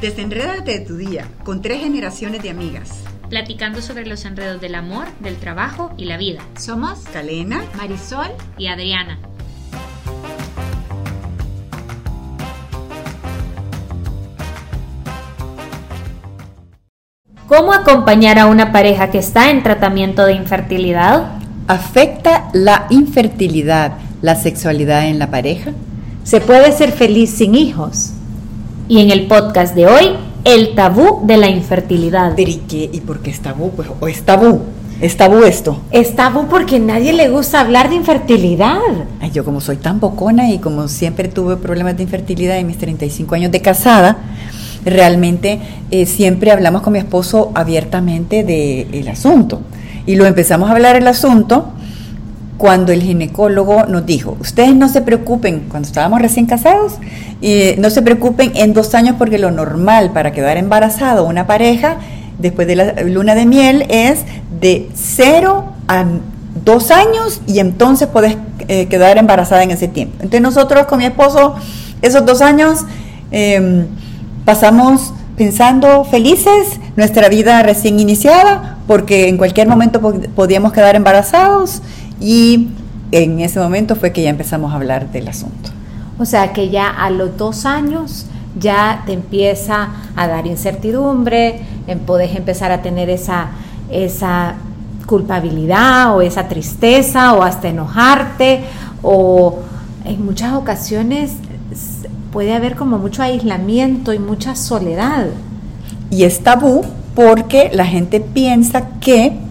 Desenrédate de tu día con tres generaciones de amigas. Platicando sobre los enredos del amor, del trabajo y la vida. Somos Calena, Marisol y Adriana. ¿Cómo acompañar a una pareja que está en tratamiento de infertilidad? ¿Afecta la infertilidad la sexualidad en la pareja? ¿Se puede ser feliz sin hijos? Y en el podcast de hoy, el tabú de la infertilidad. ¿Pero y qué? ¿Y por qué es tabú? Pues, ¿O es tabú? ¿Es tabú esto? Es tabú porque nadie le gusta hablar de infertilidad. Ay, yo como soy tan bocona y como siempre tuve problemas de infertilidad en mis 35 años de casada, realmente eh, siempre hablamos con mi esposo abiertamente del asunto. Y lo empezamos a hablar el asunto cuando el ginecólogo nos dijo, ustedes no se preocupen, cuando estábamos recién casados, no se preocupen en dos años porque lo normal para quedar embarazado una pareja después de la luna de miel es de cero a dos años y entonces puedes eh, quedar embarazada en ese tiempo. Entonces nosotros con mi esposo esos dos años em, pasamos pensando felices nuestra vida recién iniciada porque en cualquier momento podíamos quedar embarazados y en ese momento fue que ya empezamos a hablar del asunto. O sea que ya a los dos años ya te empieza a dar incertidumbre, en, podés empezar a tener esa, esa culpabilidad o esa tristeza o hasta enojarte o en muchas ocasiones puede haber como mucho aislamiento y mucha soledad. Y es tabú porque la gente piensa que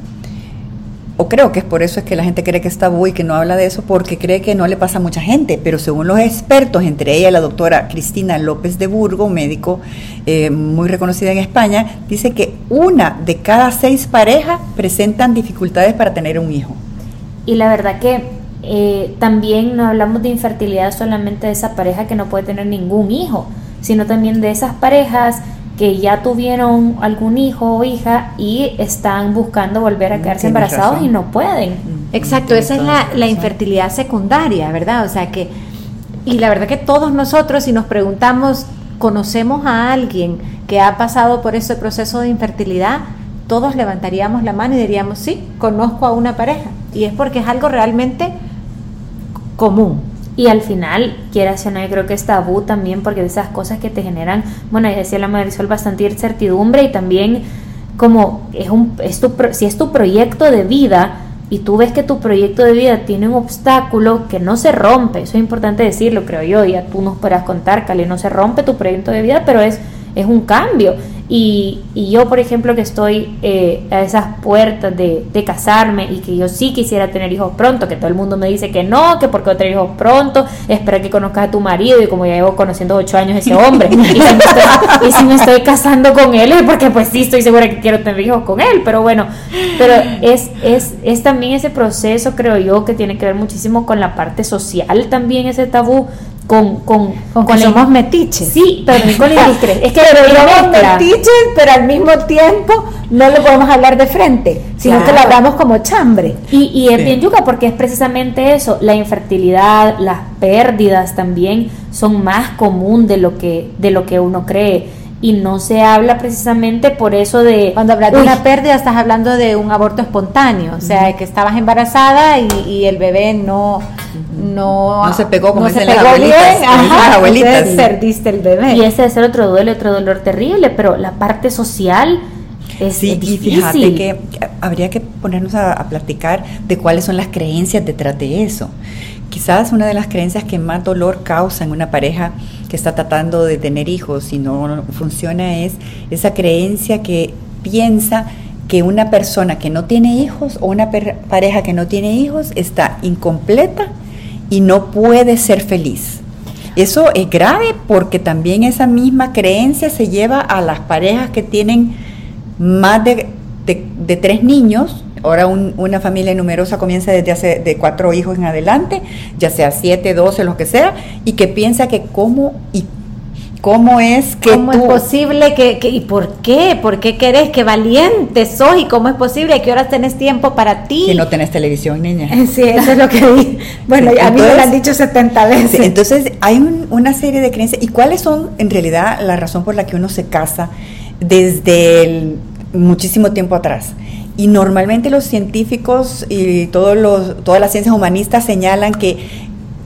o creo que es por eso es que la gente cree que es tabú y que no habla de eso, porque cree que no le pasa a mucha gente, pero según los expertos, entre ella la doctora Cristina López de Burgo, médico eh, muy reconocida en España, dice que una de cada seis parejas presentan dificultades para tener un hijo. Y la verdad que eh, también no hablamos de infertilidad solamente de esa pareja que no puede tener ningún hijo, sino también de esas parejas que ya tuvieron algún hijo o hija y están buscando volver a quedarse embarazados y no pueden. Exacto, esa es la, la, infertilidad secundaria, ¿verdad? O sea que, y la verdad que todos nosotros, si nos preguntamos, ¿conocemos a alguien que ha pasado por ese proceso de infertilidad? Todos levantaríamos la mano y diríamos, sí, conozco a una pareja. Y es porque es algo realmente común. Y al final, quieras o no, yo creo que es tabú también porque de esas cosas que te generan, bueno, ya decía la Marisol, bastante incertidumbre y también como es un, es tu, si es tu proyecto de vida y tú ves que tu proyecto de vida tiene un obstáculo que no se rompe, eso es importante decirlo, creo yo, ya tú nos podrás contar, Cali, no se rompe tu proyecto de vida, pero es, es un cambio y, y, yo, por ejemplo, que estoy eh, a esas puertas de, de, casarme y que yo sí quisiera tener hijos pronto, que todo el mundo me dice que no, que porque voy a tener hijos pronto, espera que conozcas a tu marido y como ya llevo conociendo ocho años ese hombre, y, si y si me estoy casando con él es porque pues sí estoy segura que quiero tener hijos con él, pero bueno, pero es, es, es también ese proceso, creo yo, que tiene que ver muchísimo con la parte social también, ese tabú con, con, con, con somos metiches. Sí, pero con la Es que pero somos metiches, pero al mismo tiempo no lo podemos hablar de frente, sino que lo hablamos como chambre. Y, y es bien yuca porque es precisamente eso, la infertilidad, las pérdidas también son más común de lo que, de lo que uno cree. Y no se habla precisamente por eso de... Cuando hablas de una pérdida estás hablando de un aborto espontáneo, o sea, que estabas embarazada y, y el bebé no, no, no se pegó como no se pegó las bien, ajá, las abuelitas. perdiste el bebé. Y ese es el otro duelo, otro dolor terrible, pero la parte social es, sí, es difícil. y fíjate que habría que ponernos a, a platicar de cuáles son las creencias detrás de eso. Quizás una de las creencias que más dolor causa en una pareja que está tratando de tener hijos y no funciona es esa creencia que piensa que una persona que no tiene hijos o una pareja que no tiene hijos está incompleta y no puede ser feliz. Eso es grave porque también esa misma creencia se lleva a las parejas que tienen más de, tres niños. Ahora un, una familia numerosa comienza desde hace de cuatro hijos en adelante, ya sea siete, doce, lo que sea, y que piensa que cómo y ¿Cómo es que ¿Cómo es posible que, y por qué? ¿Por qué querés? que valiente sos y cómo es posible? ¿A qué horas tenés tiempo para ti? Que no tenés televisión, niña. Sí, eso es lo que di. Bueno, a mí me lo han dicho 70 veces. entonces, hay una serie de creencias. ¿Y cuáles son, en realidad, la razón por la que uno se casa desde muchísimo tiempo atrás? Y normalmente los científicos y todos los, todas las ciencias humanistas señalan que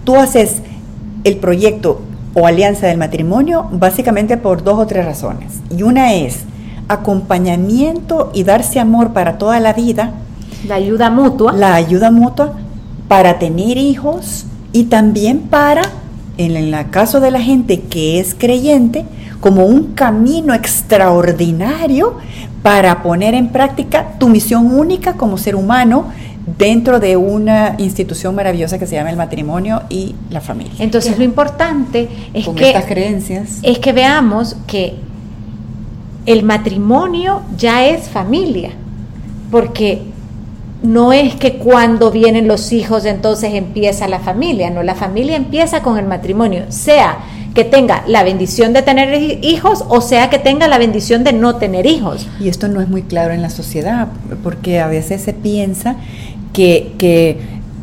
tú haces el proyecto o alianza del matrimonio básicamente por dos o tres razones. Y una es acompañamiento y darse amor para toda la vida. La ayuda mutua. La ayuda mutua para tener hijos y también para, en el caso de la gente que es creyente, como un camino extraordinario para poner en práctica tu misión única como ser humano dentro de una institución maravillosa que se llama el matrimonio y la familia. Entonces lo importante es Con que estas creencias es que veamos que el matrimonio ya es familia, porque no es que cuando vienen los hijos entonces empieza la familia, no, la familia empieza con el matrimonio, sea que tenga la bendición de tener hijos o sea que tenga la bendición de no tener hijos. Y esto no es muy claro en la sociedad, porque a veces se piensa que, que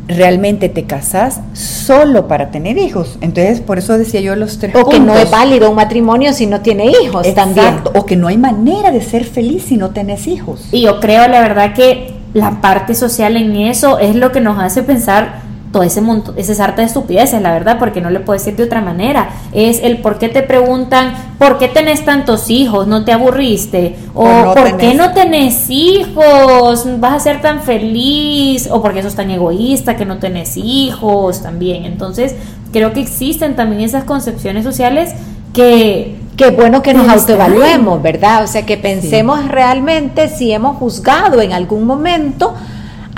realmente te casas solo para tener hijos. Entonces, por eso decía yo los tres O que no es válido un matrimonio si no tiene hijos Exacto. O que no hay manera de ser feliz si no tienes hijos. Y yo creo, la verdad, que la parte social en eso es lo que nos hace pensar todo ese montón, ese sarta de estupideces, la verdad, porque no le puedo decir de otra manera. Es el por qué te preguntan, ¿por qué tenés tantos hijos? ¿No te aburriste? O, ¿por qué no tenés hijos? ¿Vas a ser tan feliz? O ¿por qué sos tan egoísta que no tenés hijos? También. Entonces, creo que existen también esas concepciones sociales que Qué bueno que nos autoevaluemos, ¿verdad? O sea, que pensemos realmente si hemos juzgado en algún momento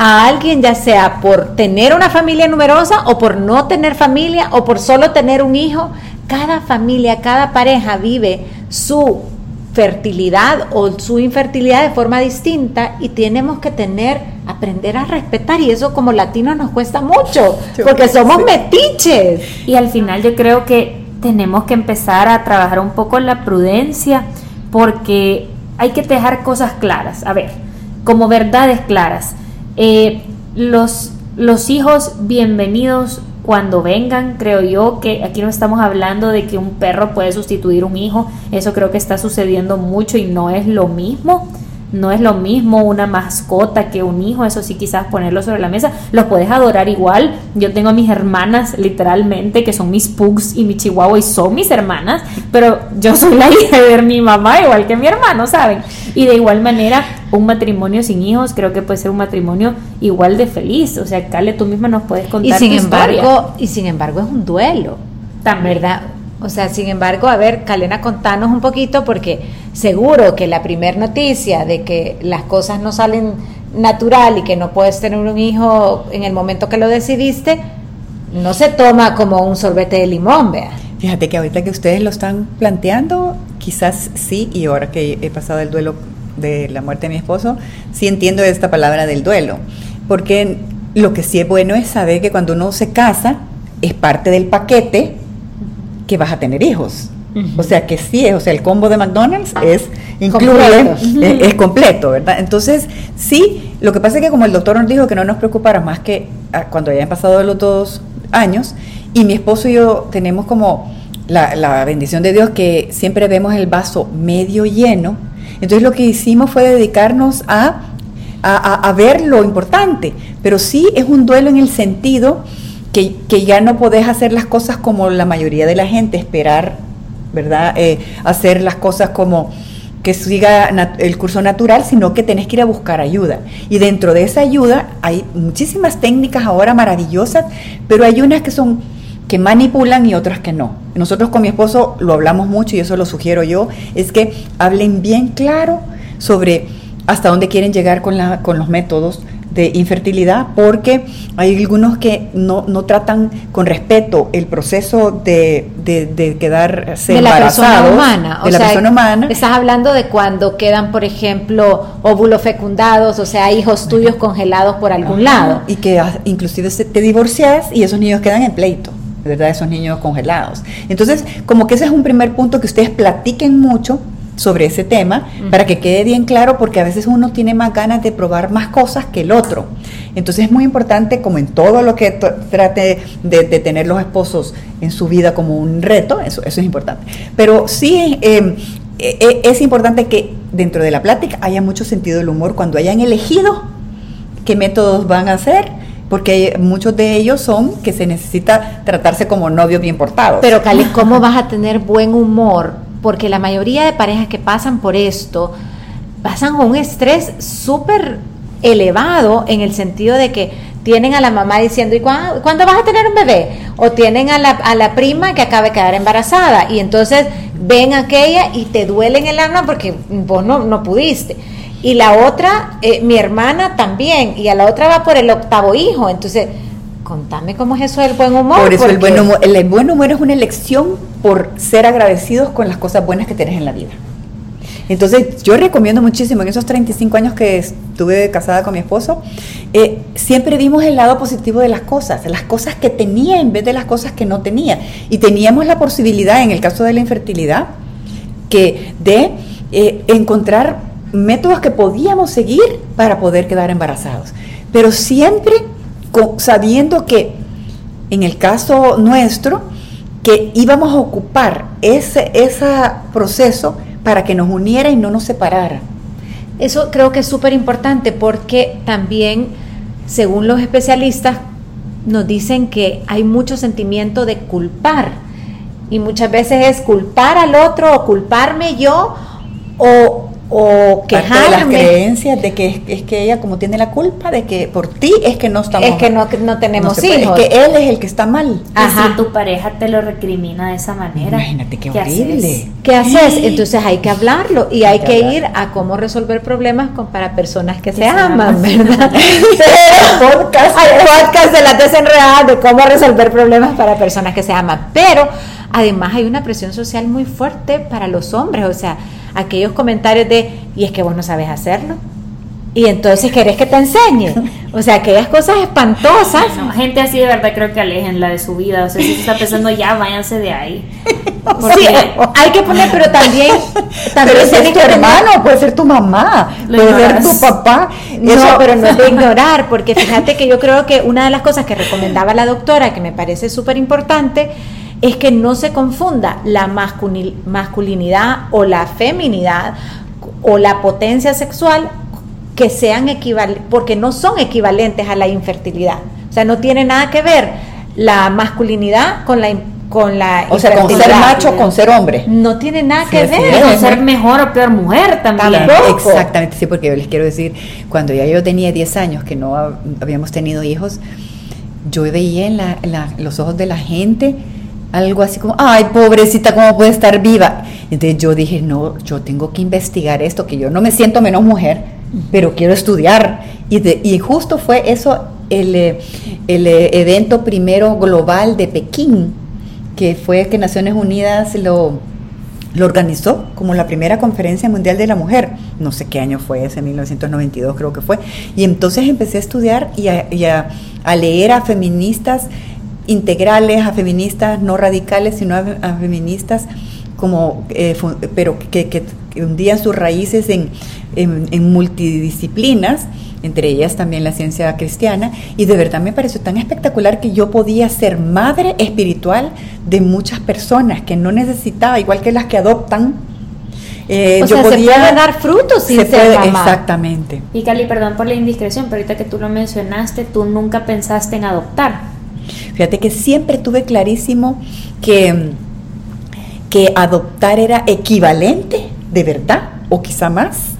a alguien, ya sea por tener una familia numerosa o por no tener familia o por solo tener un hijo. Cada familia, cada pareja vive su fertilidad o su infertilidad de forma distinta y tenemos que tener, aprender a respetar y eso como latinos nos cuesta mucho porque somos metiches. Y al final yo creo que tenemos que empezar a trabajar un poco la prudencia porque hay que dejar cosas claras, a ver, como verdades claras. Eh, los, los hijos, bienvenidos cuando vengan, creo yo que aquí no estamos hablando de que un perro puede sustituir un hijo, eso creo que está sucediendo mucho y no es lo mismo no es lo mismo una mascota que un hijo, eso sí quizás ponerlo sobre la mesa, los puedes adorar igual. Yo tengo a mis hermanas literalmente que son mis pugs y mi chihuahua y son mis hermanas, pero yo soy la hija de mi mamá igual que mi hermano, ¿saben? Y de igual manera, un matrimonio sin hijos creo que puede ser un matrimonio igual de feliz, o sea, Cale, tú misma nos puedes contar y sin embargo, Y sin embargo es un duelo, También. ¿verdad? O sea, sin embargo, a ver, Calena, contanos un poquito, porque seguro que la primera noticia de que las cosas no salen natural y que no puedes tener un hijo en el momento que lo decidiste, no se toma como un sorbete de limón, vea. Fíjate que ahorita que ustedes lo están planteando, quizás sí, y ahora que he pasado el duelo de la muerte de mi esposo, sí entiendo esta palabra del duelo, porque lo que sí es bueno es saber que cuando uno se casa, es parte del paquete que vas a tener hijos. O sea que sí, o sea, el combo de McDonald's es incluye, es, completo, ¿verdad? Entonces, sí, lo que pasa es que como el doctor nos dijo que no nos preocupara más que ah, cuando hayan pasado los dos años, y mi esposo y yo tenemos como la, la bendición de Dios que siempre vemos el vaso medio lleno, entonces lo que hicimos fue dedicarnos a, a, a ver lo importante, pero sí es un duelo en el sentido que, ya no podés hacer las cosas como la mayoría de la gente, esperar, ¿verdad? Eh, hacer las cosas como que siga el curso natural, sino que tenés que ir a buscar ayuda. Y dentro de esa ayuda hay muchísimas técnicas ahora maravillosas, pero hay unas que son que manipulan y otras que no. Nosotros con mi esposo lo hablamos mucho y eso lo sugiero yo, es que hablen bien claro sobre hasta dónde quieren llegar con, la, con los métodos, de infertilidad porque hay algunos que no, no tratan con respeto el proceso de, de, quedarse de la persona humana. de la persona humana. Estás hablando de cuando quedan, por ejemplo, óvulos fecundados, o sea, hijos tuyos congelados por algún lado. Y que inclusive te divorcias y esos niños quedan en pleito. ¿verdad? Esos niños congelados. Entonces, como que ese es un primer punto que ustedes platiquen mucho sobre ese tema para que quede bien claro porque a veces uno tiene más ganas de probar más cosas que el otro. Entonces es muy importante, como en todo lo que trate de, tener los esposos en su vida como un reto, eso, eso es importante. Pero sí em, e, e, es importante que dentro de la plática haya mucho sentido del humor cuando hayan elegido qué métodos van a hacer porque muchos de ellos son que se necesita tratarse como novio bien portado. Pero Cali, ¿cómo vas a tener buen humor porque la mayoría de parejas que pasan por esto pasan con un estrés súper elevado en el sentido de que tienen a la mamá diciendo, ¿y cuándo, vas a tener un bebé? O tienen a la, a la prima que acaba de quedar embarazada y entonces ven aquella y te duele en el alma porque vos no, no pudiste. Y la otra, eh, mi hermana también, y a la otra va por el octavo hijo, entonces contame cómo es eso del buen humor. Por eso el buen humor, el buen humor es una elección por ser agradecidos con las cosas buenas que tienes en la vida. Entonces yo recomiendo muchísimo, en esos 35 años que estuve casada con mi esposo, eh, siempre vimos el lado positivo de las cosas, las cosas que tenía en vez de las cosas que no tenía. Y teníamos la posibilidad, en el caso de la infertilidad, que de eh, encontrar métodos que podíamos seguir para poder quedar embarazados. Pero siempre sabiendo que en el caso nuestro, que íbamos a ocupar ese, ese proceso para que nos uniera y no nos separara. Eso creo que es súper importante porque también, según los especialistas, nos dicen que hay mucho sentimiento de culpar y muchas veces es culpar al otro o culparme yo o o quejarme. de las creencias de que es, que ella como tiene la culpa de que por ti es que no estamos es que no, no tenemos hijos es que él es el que está mal. Y si tu pareja te lo recrimina de esa manera imagínate qué, horrible. Qué haces entonces hay que hablarlo y hay que ir a cómo resolver problemas con para personas que, se, aman, verdad podcast. Podcast de las desenredadas de cómo resolver problemas para personas que se aman. Pero además hay una presión social muy fuerte para los hombres o sea aquellos comentarios de, y es que vos no sabes hacerlo. Y entonces querés que te enseñe. O sea, aquellas cosas espantosas. gente así de verdad creo que alejenla de su vida. O sea, si está pensando ya, váyanse de ahí. Sí, hay que poner, pero también. también pero ser tu hermano, puede ser tu mamá, puede ser tu papá. No, pero no es de ignorar, porque fíjate que yo creo que una de las cosas que recomendaba la doctora, que me parece súper importante, es que no se confunda la masculinidad o la feminidad o la potencia sexual que sean equivalentes, porque no son equivalentes a la infertilidad. O sea, no tiene nada que ver la masculinidad con la con la o sea con ser macho con ser hombre. No tiene nada que ver. con ser mejor o peor mujer también. Exactamente sí porque yo les quiero decir cuando ya yo tenía 10 años que no habíamos tenido hijos yo veía en, en los ojos de la gente algo así como, ay, pobrecita, ¿cómo puede estar viva? Entonces yo dije, no, yo tengo que investigar esto, que yo no me siento menos mujer, pero quiero estudiar. Y, y justo fue eso el, eh, el eh, evento primero global de Pekín, que fue que Naciones Unidas lo, lo organizó como la primera conferencia mundial de la mujer. No sé qué año fue ese, 1992 creo que fue. Y entonces empecé a estudiar y a, a leer a feministas integrales, a feministas no radicales, sino a, feministas como, eh, pero que, que, hundían sus raíces en, en, multidisciplinas, entre ellas también la ciencia cristiana, y de verdad me pareció tan espectacular que yo podía ser madre espiritual de muchas personas que no necesitaba, igual que las que adoptan, eh, yo podía, se dar frutos sin ser Exactamente. Y Cali, perdón por la indiscreción, pero ahorita que tú lo mencionaste, tú nunca pensaste en adoptar. Fíjate que siempre tuve clarísimo que, que adoptar era equivalente, de verdad, o quizá más,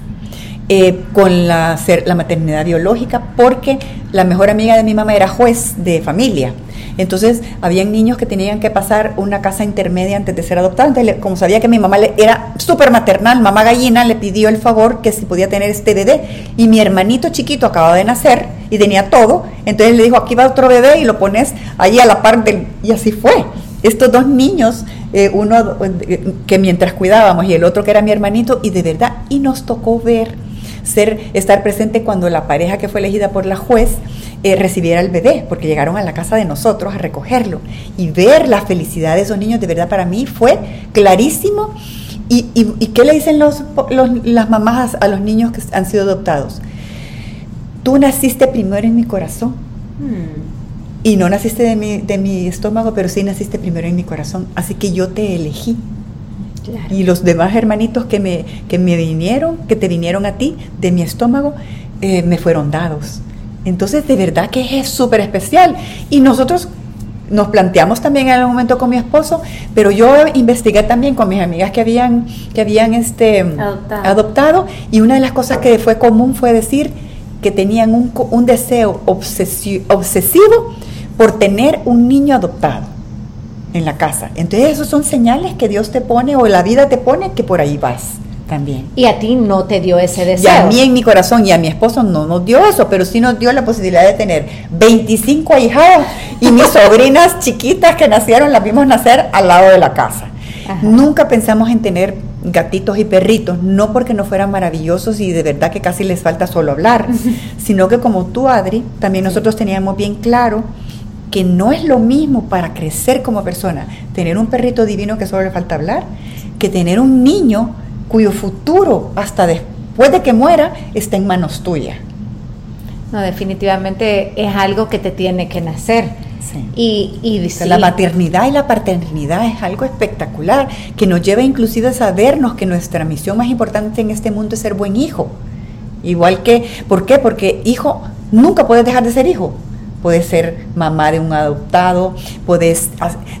eh, con la, la maternidad biológica, porque la mejor amiga de mi mamá era juez de familia. Entonces, habían niños que tenían que pasar una casa intermedia antes de ser adoptados. Entonces, como sabía que mi mamá era súper maternal, mamá gallina le pidió el favor que si podía tener este bebé. Y mi hermanito chiquito acababa de nacer y tenía todo. Entonces le dijo, aquí va otro bebé y lo pones ahí a la par del... Y así fue. Estos dos niños, eh, uno eh, que mientras cuidábamos y el otro que era mi hermanito, y de verdad, y nos tocó ver ser, estar presente cuando la pareja que fue elegida por la juez eh, recibiera el bebé, porque llegaron a la casa de nosotros a recogerlo. Y ver la felicidad de esos niños, de verdad para mí fue clarísimo. ¿Y, y, qué le dicen los, las mamás a los niños que han sido adoptados? Tú naciste primero en mi corazón. Hmm. Y no naciste de mi, de mi estómago, pero sí naciste primero en mi corazón. Así que yo te elegí. Y los demás hermanitos que me, que me vinieron, que te vinieron a ti, de mi estómago, eh, me fueron dados. Entonces, de verdad que es súper especial. Y nosotros nos planteamos también en algún momento con mi esposo, pero yo investigué también con mis amigas que habían, que habían este, adoptado. y una de las cosas que fue común fue decir que tenían un, un deseo obsesivo por tener un niño adoptado en la casa. Entonces, esos son señales que Dios te pone o la vida te pone que por ahí vas también. Y a ti no te dio ese deseo. Y a mí en mi corazón y a mi esposo no nos dio eso, pero sí nos dio la posibilidad de tener 25 ahijados y mis sobrinas chiquitas que nacieron las vimos nacer al lado de la casa. Nunca pensamos en tener gatitos y perritos, no porque no fueran maravillosos y de verdad que casi les falta solo hablar, sino que como tú, Adri, también nosotros teníamos bien claro que no es lo mismo para crecer como persona tener un perrito divino que solo le falta hablar, que tener un niño cuyo futuro hasta después de que muera está en manos tuyas. No, definitivamente es algo que te tiene que nacer. Y, y La maternidad y la paternidad es algo espectacular, que nos lleva inclusive a sabernos que nuestra misión más importante en este mundo es ser buen hijo. Igual que, ¿por qué? Porque hijo, nunca puedes dejar de ser hijo puedes ser mamá de un adoptado, puedes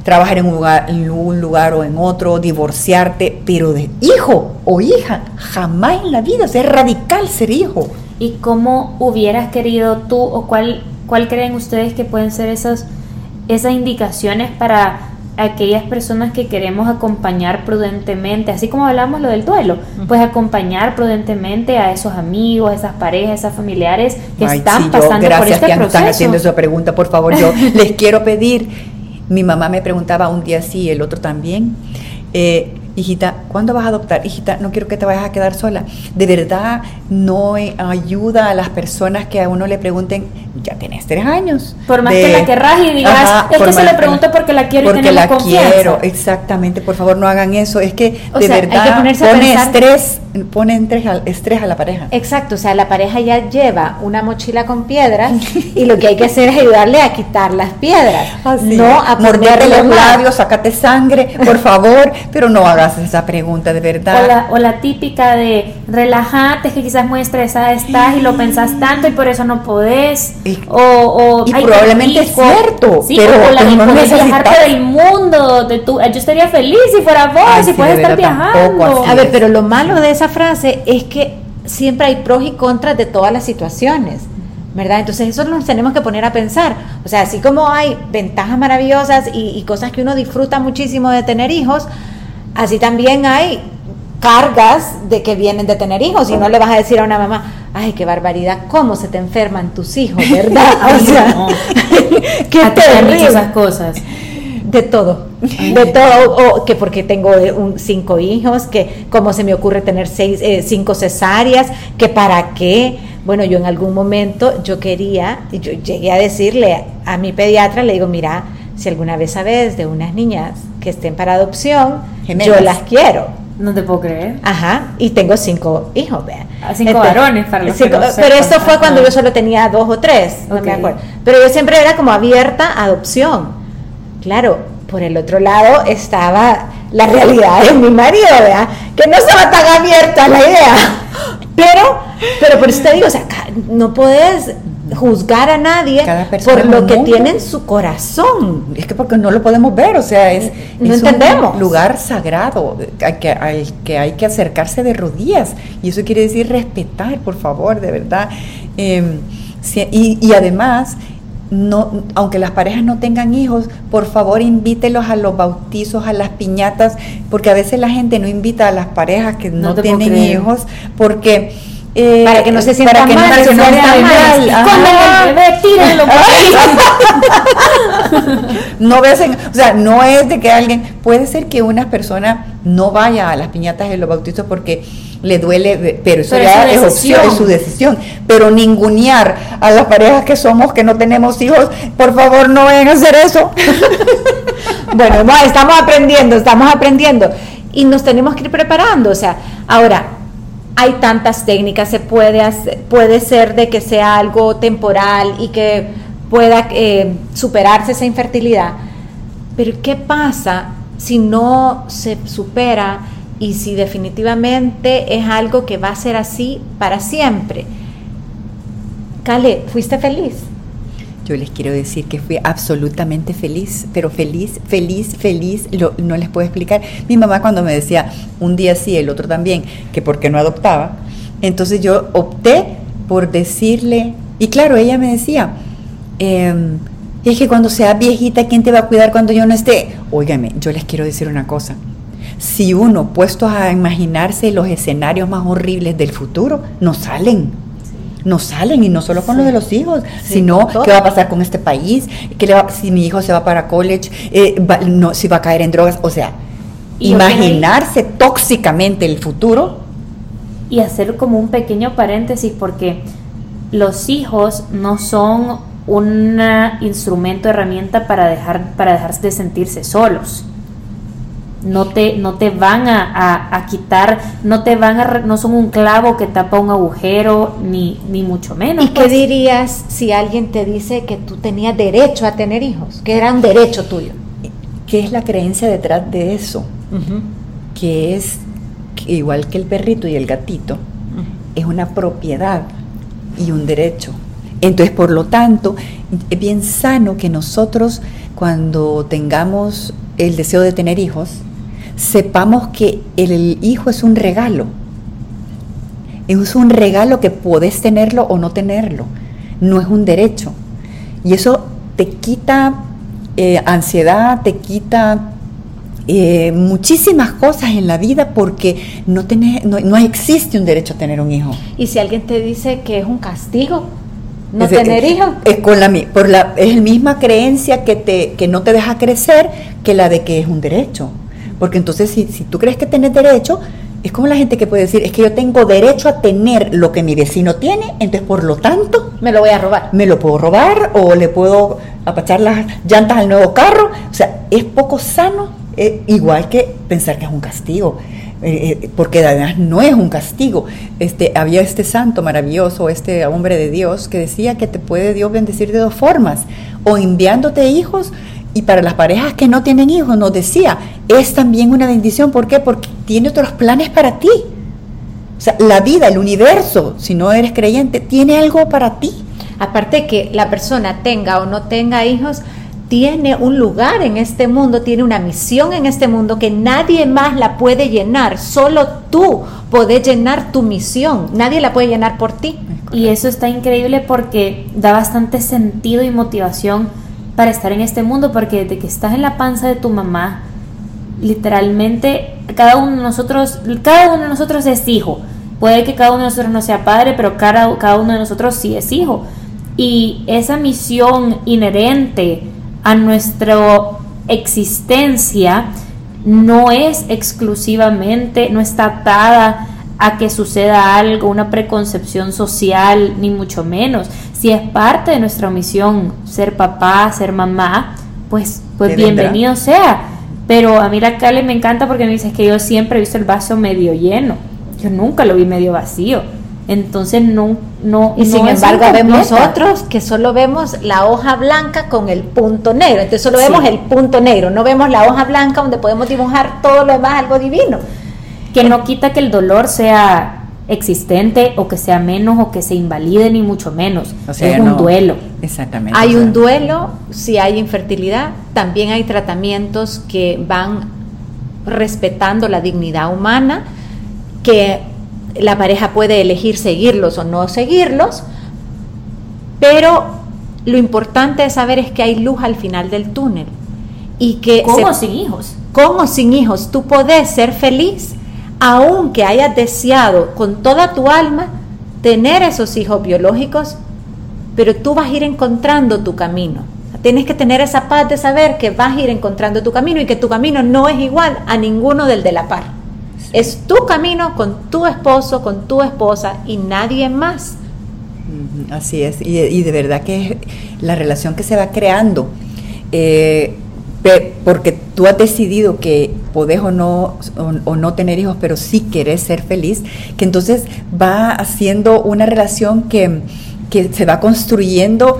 trabajar en un, lugar, o en otro, divorciarte, pero de hijo o hija, jamás en la vida, o sea, es radical ser hijo. ¿Y cómo hubieras querido tú o cuál, cuál creen ustedes que pueden ser esas, esas indicaciones para aquellas personas que queremos acompañar prudentemente, así como hablamos lo del duelo, pues acompañar prudentemente a esos amigos, a esas parejas, a esas familiares que están pasando por este que proceso. están haciendo esa pregunta, por favor, yo les quiero pedir. Mi mamá me preguntaba un día sí, el otro también. Eh, hijita, ¿cuándo vas a adoptar? Hijita, no quiero que te vayas a quedar sola. De verdad, no ayuda a las personas que a uno le pregunten, ya tienes tres años. Por más que la querrás y digas, es que se le pregunto porque la quiero porque y la quiero, exactamente. Por favor, no hagan eso. Es que de verdad pone estrés, pone estrés a, la pareja. Exacto, o sea, la pareja ya lleva una mochila con piedras y lo que hay que hacer es ayudarle a quitar las piedras. No a morderle los labios, sacate sangre, por favor, pero no hagas esa pregunta de verdad. O la, típica de relajate, que quizás muy estresada estás y lo pensás tanto y por eso no podés. Y, o, probablemente es cierto, pero, o la no del mundo, de tu, yo estaría feliz si fuera vos, si puedes estar viajando. A ver, pero lo malo de esa frase es que siempre hay pros y contras de todas las situaciones. ¿verdad? Entonces eso nos tenemos que poner a pensar. O sea, así como hay ventajas maravillosas y, y, cosas que uno disfruta muchísimo de tener hijos, así también hay cargas de que vienen de tener hijos y no le vas a decir a una mamá, ay, qué barbaridad, cómo se te enferman tus hijos, ¿verdad? O sea, no. qué terrible. esas cosas. De todo, de todo, o que porque tengo un, cinco hijos, que cómo se me ocurre tener seis, eh, cinco cesáreas, que para qué. Bueno, yo en algún momento yo quería, yo llegué a decirle a mi pediatra, le digo, mira, si alguna vez sabes de unas niñas que estén para adopción, yo las quiero. No te puedo creer. Ajá, y tengo cinco hijos, vean. Ah, cinco varones para los cinco, Pero esto fue cuando yo solo tenía dos o tres, no me acuerdo. Pero yo siempre era como abierta a adopción. Claro, por el otro lado estaba la realidad de mi marido, ¿verdad? Que no estaba tan abierta a la idea. Pero, pero por eso te digo, o sea, no puedes juzgar a nadie por lo que tiene en su corazón. Es que porque no lo podemos ver, o sea, es, entendemos. un lugar sagrado al que, hay, que hay que acercarse de rodillas. Y eso quiere decir respetar, por favor, de verdad. Em, y, y además, no, aunque las parejas no tengan hijos, por favor invítelos a los bautizos, a las piñatas, porque a veces la gente no invita a las parejas que no, tienen hijos, porque eh, para que no se sienta para que no mal, se que no sienta mal. el bebé, tírenlo no ves en- o sea, no es de que alguien, puede ser que una persona no vaya a las piñatas de los bautizos porque le duele, pero eso Pero ya es opción, es su decisión. Pero ningunear a las parejas que somos, que no tenemos hijos, por favor no vayan a hacer eso. Bueno, no, estamos aprendiendo, estamos aprendiendo y nos tenemos que ir preparando. O sea, ahora hay tantas técnicas, se puede hacer- puede ser de que sea algo temporal y que pueda eh, superarse esa infertilidad. Pero ¿qué pasa si no se supera y si definitivamente es algo que va a ser así para siempre? Cale, ¿fuiste feliz? Yo les quiero decir que fui absolutamente feliz, pero feliz, feliz, feliz, no les puedo explicar. Mi mamá cuando me decía un día sí, el otro también, que por qué no adoptaba, entonces yo opté por decirle, y claro, ella me decía, em, es que cuando seas viejita, ¿quién te va a cuidar cuando yo no esté? Óigame, yo les quiero decir una cosa. Si uno, puesto a imaginarse los escenarios más horribles del futuro, no salen no salen y no solo con lo de los hijos, Sí, sino qué va a pasar con este país, qué le va- si mi hijo se va para college, eh, va- no, si va a caer en drogas, o sea, Y imaginarse tóxicamente el futuro, y hacer como un pequeño paréntesis porque los hijos no son un instrumento, herramienta para dejar, para dejarse de sentirse solos. No te, no te van a, a- a quitar, no te van a, re- no son un clavo que tapa un agujero, ni, ni mucho menos. ¿Y qué pues. dirías si alguien te dice que tú tenías derecho a tener hijos? Que era un derecho tuyo. ¿qué es la creencia detrás de eso? Que es que igual que el perrito y el gatito, es una propiedad y un derecho. Entonces, por lo tanto, es bien sano que nosotros, cuando tengamos el deseo de tener hijos, sepamos que el hijo es un regalo. Es un regalo que podés tenerlo o no tenerlo. No es un derecho. Y eso te quita eh, ansiedad, te quita eh, muchísimas cosas en la vida porque no, tenés- no, no existe un derecho a tener un hijo. Y si alguien te dice que es un castigo no Es tener hijos, Es, con la, por la, es la misma creencia que, te, que no te deja crecer que la de que es un derecho. Porque entonces si, si tú crees que tienes derecho, es como la gente que puede decir, es que yo tengo derecho a tener lo que mi vecino tiene, entonces por lo tanto me lo voy a robar. me lo puedo robar o le puedo apachar las llantas al nuevo carro. O sea, es poco sano, eh, igual que pensar que es un castigo. eh, eh, porque además no es un castigo. Este, había este santo maravilloso, este hombre de Dios, que decía que te puede Dios bendecir de dos formas, o enviándote hijos, y para las parejas que no tienen hijos, nos decía, es también una bendición. ¿Por qué? Porque tiene otros planes para ti. O sea, la vida, el universo, si no eres creyente, tiene algo para ti. Aparte que la persona tenga o no tenga hijos, tiene un lugar en este mundo, tiene una misión en este mundo que nadie más la puede llenar, solo tú podés llenar tu misión, nadie la puede llenar por ti. Y eso está increíble porque da bastante sentido y motivación para estar en este mundo, porque desde que estás en la panza de tu mamá, literalmente cada uno de nosotros, cada uno de nosotros es hijo. Puede que cada uno de nosotros no sea padre, pero cada, cada uno de nosotros sí es hijo. Y esa misión inherente a nuestra existencia no es exclusivamente, no está atada a que suceda algo, una preconcepción social, ni mucho menos. Si es parte de nuestra misión ser papá, ser mamá, pues, pues bienvenido sea. Pero a mí la Cale me encanta porque me dice que yo siempre he visto el vaso medio lleno. Yo nunca lo vi medio vacío. Entonces no, no. Y no sin embargo vemos otros que solo vemos la hoja blanca con el punto negro. Entonces solo Sí. vemos el punto negro, no vemos la hoja blanca donde podemos dibujar todo lo demás, algo divino. Que no quita que el dolor sea existente o que sea menos o que se invalide ni mucho menos. O sea, es un no- duelo. Exactamente. Hay o sea, un duelo si hay infertilidad, también hay tratamientos que van respetando la dignidad humana, que la pareja puede elegir seguirlos o no seguirlos, pero lo importante de saber es que hay luz al final del túnel y que ¿Cómo se- sin hijos? con o sin hijos, tú podés ser feliz, aunque hayas deseado con toda tu alma tener esos hijos biológicos, pero tú vas a ir encontrando tu camino. Tienes que tener esa paz de saber que vas a ir encontrando tu camino y que tu camino no es igual a ninguno del de la par. Es tu camino con tu esposo, con tu esposa y nadie más. Así es, y, de verdad que la relación que se va creando, eh, porque tú has decidido que podés o no, o, no tener hijos, pero sí querés ser feliz, que entonces va haciendo una relación que, se va construyendo.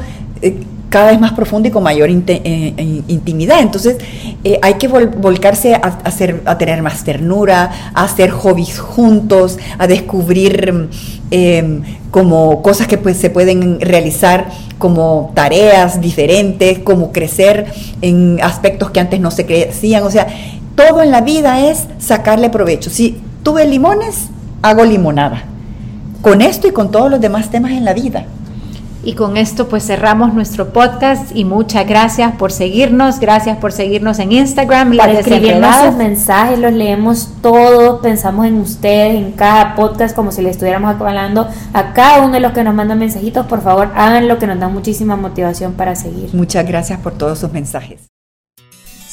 Eh, cada vez más profundo y con mayor eh, intimidad. Entonces eh, hay que volcarse a, hacer, a tener más ternura, a hacer hobbies juntos, a descubrir em, como cosas que pues, se pueden realizar como tareas diferentes, como crecer en aspectos que antes no se crecían. O sea, todo en la vida es sacarle provecho. Si tuve limones, hago limonada. Con esto y con todos los demás temas en la vida. Y con esto pues cerramos nuestro podcast y muchas gracias por seguirnos, gracias por seguirnos en Instagram. Por escribirnos sus mensajes, los leemos todos, pensamos en ustedes, en cada podcast como si le estuviéramos hablando a cada uno de los que nos mandan mensajitos. Por favor, hagan lo que nos da muchísima motivación para seguir. Muchas gracias por todos sus mensajes.